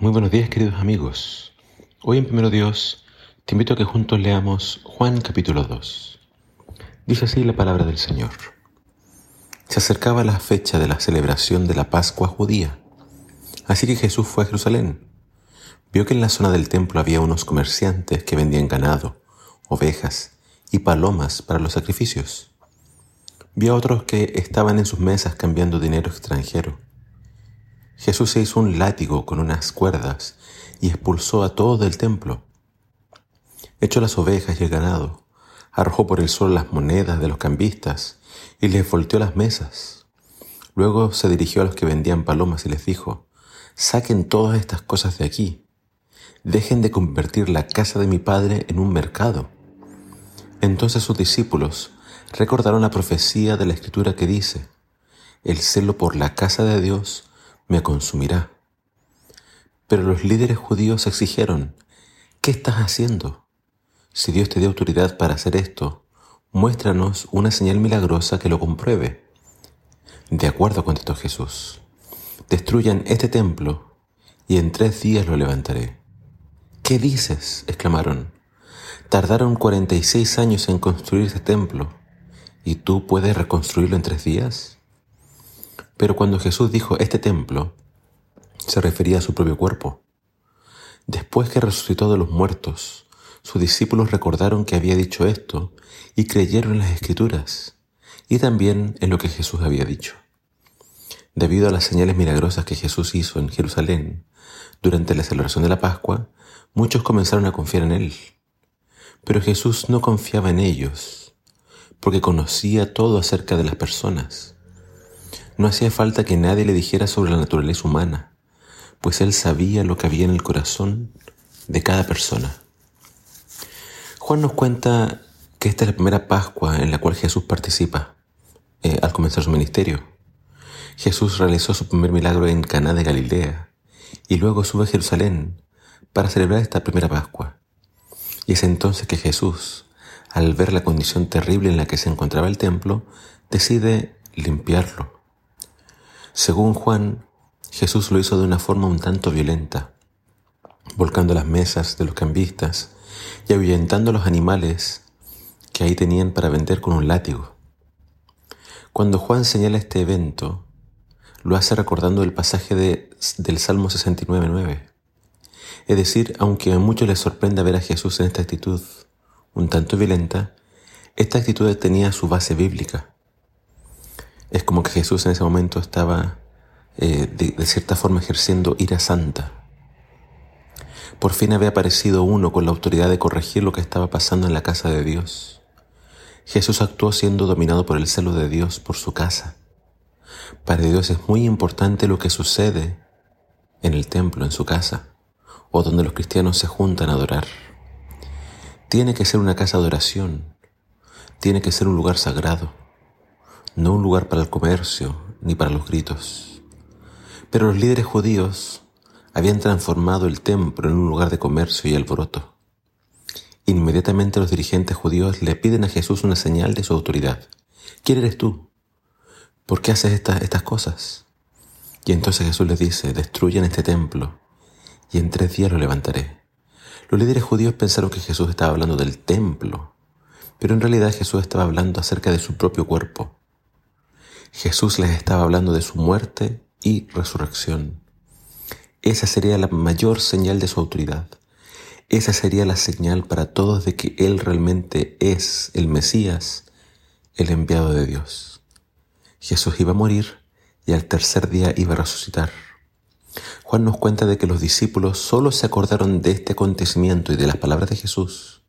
Muy buenos días queridos amigos. Hoy en Primero Dios te invito a que juntos leamos Juan capítulo 2. Dice así la palabra del Señor. Se acercaba la fecha de la celebración de la Pascua judía. Así que Jesús fue a Jerusalén. Vio que en la zona del templo había unos comerciantes que vendían ganado, ovejas y palomas para los sacrificios. Vio a otros que estaban en sus mesas cambiando dinero extranjero Jesús se hizo un látigo con unas cuerdas y expulsó a todos del templo. Echó las ovejas y el ganado, arrojó por el suelo las monedas de los cambistas y les volteó las mesas. Luego se dirigió a los que vendían palomas y les dijo, saquen todas estas cosas de aquí. Dejen de convertir la casa de mi padre en un mercado. Entonces sus discípulos recordaron la profecía de la escritura que dice, el celo por la casa de Dios me consumirá. Pero los líderes judíos exigieron, ¿qué estás haciendo? Si Dios te dio autoridad para hacer esto, muéstranos una señal milagrosa que lo compruebe. De acuerdo, contestó Jesús, destruyan este templo y en tres días lo levantaré. ¿Qué dices? exclamaron. Tardaron 46 años en construir este templo y tú puedes reconstruirlo en tres días. Pero cuando Jesús dijo este templo, se refería a su propio cuerpo. Después que resucitó de los muertos, sus discípulos recordaron que había dicho esto y creyeron en las escrituras y también en lo que Jesús había dicho. Debido a las señales milagrosas que Jesús hizo en Jerusalén durante la celebración de la Pascua, muchos comenzaron a confiar en Él. Pero Jesús no confiaba en ellos, porque conocía todo acerca de las personas no hacía falta que nadie le dijera sobre la naturaleza humana, pues él sabía lo que había en el corazón de cada persona. Juan nos cuenta que esta es la primera Pascua en la cual Jesús participa eh, al comenzar su ministerio. Jesús realizó su primer milagro en Caná de Galilea y luego sube a Jerusalén para celebrar esta primera Pascua. Y es entonces que Jesús, al ver la condición terrible en la que se encontraba el templo, decide limpiarlo según Juan, Jesús lo hizo de una forma un tanto violenta, volcando las mesas de los cambistas y ahuyentando a los animales que ahí tenían para vender con un látigo. Cuando Juan señala este evento, lo hace recordando el pasaje de, del Salmo 69.9. Es decir, aunque a muchos les sorprenda ver a Jesús en esta actitud un tanto violenta, esta actitud tenía su base bíblica. Es como que Jesús en ese momento estaba eh, de, cierta forma ejerciendo ira santa. Por fin había aparecido uno con la autoridad de corregir lo que estaba pasando en la casa de Dios. Jesús actuó siendo dominado por el celo de Dios por su casa. Para Dios es muy importante lo que sucede en el templo, en su casa, o donde los cristianos se juntan a adorar. Tiene que ser una casa de oración, tiene que ser un lugar sagrado no un lugar para el comercio ni para los gritos. Pero los líderes judíos habían transformado el templo en un lugar de comercio y alboroto. Inmediatamente los dirigentes judíos le piden a Jesús una señal de su autoridad. ¿Quién eres tú? ¿Por qué haces estas cosas? Y entonces Jesús les dice, destruyan este templo y en tres días lo levantaré. Los líderes judíos pensaron que Jesús estaba hablando del templo, pero en realidad Jesús estaba hablando acerca de su propio cuerpo. Jesús les estaba hablando de su muerte y resurrección. Esa sería la mayor señal de su autoridad. Esa sería la señal para todos de que Él realmente es el Mesías, el enviado de Dios. Jesús iba a morir y al tercer día iba a resucitar. Juan nos cuenta de que los discípulos solo se acordaron de este acontecimiento y de las palabras de Jesús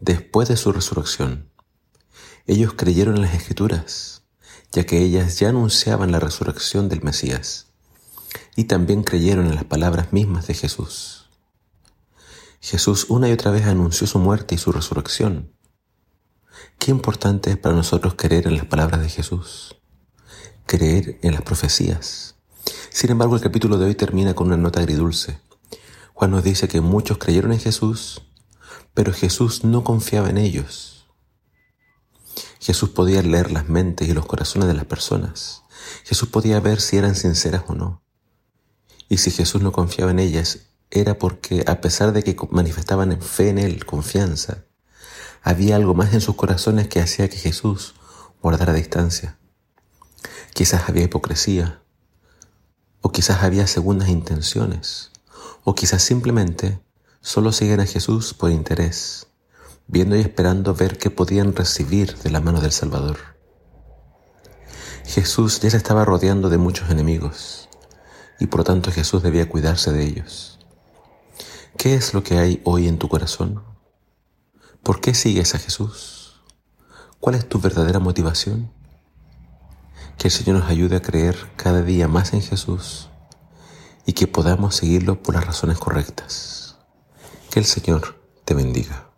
después de su resurrección. Ellos creyeron en las escrituras ya que ellas ya anunciaban la resurrección del Mesías y también creyeron en las palabras mismas de Jesús. Jesús una y otra vez anunció su muerte y su resurrección. Qué importante es para nosotros creer en las palabras de Jesús, creer en las profecías. Sin embargo, el capítulo de hoy termina con una nota agridulce. Juan nos dice que muchos creyeron en Jesús, pero Jesús no confiaba en ellos. Jesús podía leer las mentes y los corazones de las personas. Jesús podía ver si eran sinceras o no. Y si Jesús no confiaba en ellas, era porque, a pesar de que manifestaban fe en Él, confianza, había algo más en sus corazones que hacía que Jesús guardara distancia. Quizás había hipocresía, o quizás había segundas intenciones, o quizás simplemente solo siguen a Jesús por interés, viendo y esperando ver qué podían recibir de la mano del Salvador. Jesús ya se estaba rodeando de muchos enemigos, y por tanto Jesús debía cuidarse de ellos. ¿Qué es lo que hay hoy en tu corazón? ¿Por qué sigues a Jesús? ¿Cuál es tu verdadera motivación? Que el Señor nos ayude a creer cada día más en Jesús y que podamos seguirlo por las razones correctas. Que el Señor te bendiga.